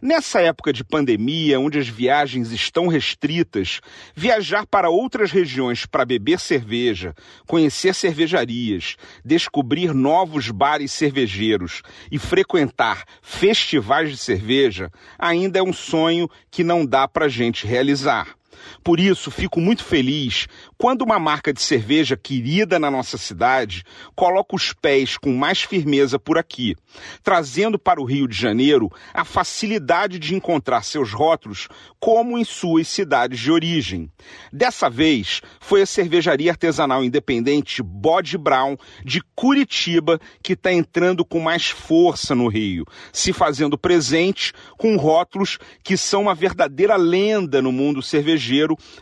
Nessa época de pandemia, onde as viagens estão restritas, viajar para outras regiões para beber cerveja, conhecer cervejarias, descobrir novos bares cervejeiros e frequentar festivais de cerveja ainda é um sonho que não dá para gente realizar. Por isso, fico muito feliz quando uma marca de cerveja querida na nossa cidade coloca os pés com mais firmeza por aqui, trazendo para o Rio de Janeiro a facilidade de encontrar seus rótulos como em suas cidades de origem. Dessa vez, foi a cervejaria artesanal independente Bode Brown de Curitiba que está entrando com mais força no Rio, se fazendo presente com rótulos que são uma verdadeira lenda no mundo cervejeiro,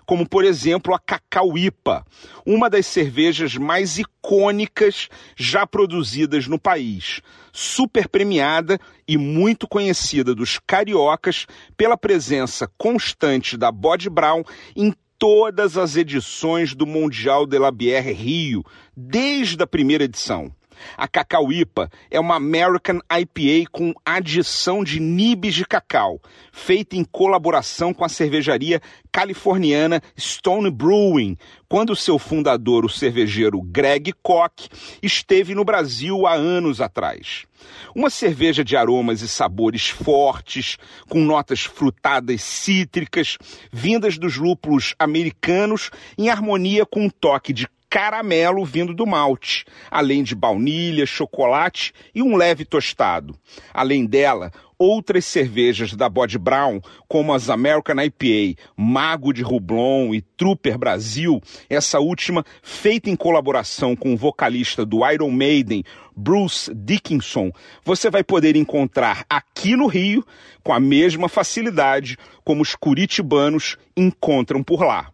como por exemplo a Cacauípa, uma das cervejas mais icônicas já produzidas no país, super premiada e muito conhecida dos cariocas pela presença constante da Bode Brown em todas as edições do Mundial de la Bière Rio, desde a primeira edição. A Cacauípa é uma American IPA com adição de nibs de cacau, feita em colaboração com a cervejaria californiana Stone Brewing, quando seu fundador, o cervejeiro Greg Koch, esteve no Brasil há anos atrás. Uma cerveja de aromas e sabores fortes, com notas frutadas cítricas, vindas dos lúpulos americanos, em harmonia com um toque de caramelo vindo do malte, além de baunilha, chocolate e um leve tostado. Além dela, outras cervejas da Bode Brown, como as American IPA, Mago de Rublon e Trooper Brasil, essa última feita em colaboração com o vocalista do Iron Maiden, Bruce Dickinson, você vai poder encontrar aqui no Rio com a mesma facilidade como os curitibanos encontram por lá.